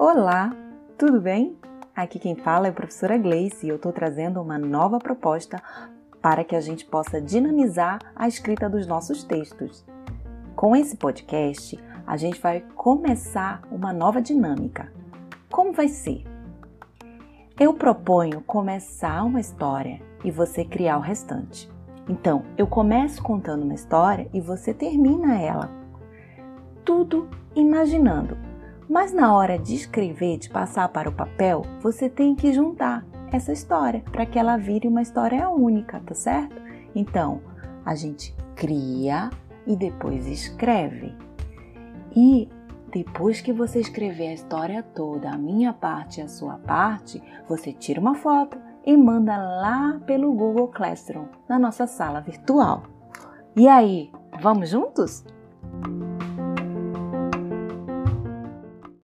Olá, tudo bem? Aqui quem fala é a professora Gleice e eu estou trazendo uma nova proposta para que a gente possa dinamizar a escrita dos nossos textos. Com esse podcast, a gente vai começar uma nova dinâmica. Como vai ser? Eu proponho começar uma história e você criar o restante. Então, eu começo contando uma história e você termina ela. Tudo imaginando. Mas na hora de escrever, de passar para o papel, você tem que juntar essa história para que ela vire uma história única, tá certo? Então, a gente cria e depois escreve. E depois que você escrever a história toda, a minha parte e a sua parte, você tira uma foto e manda lá pelo Google Classroom, na nossa sala virtual. E aí, vamos juntos?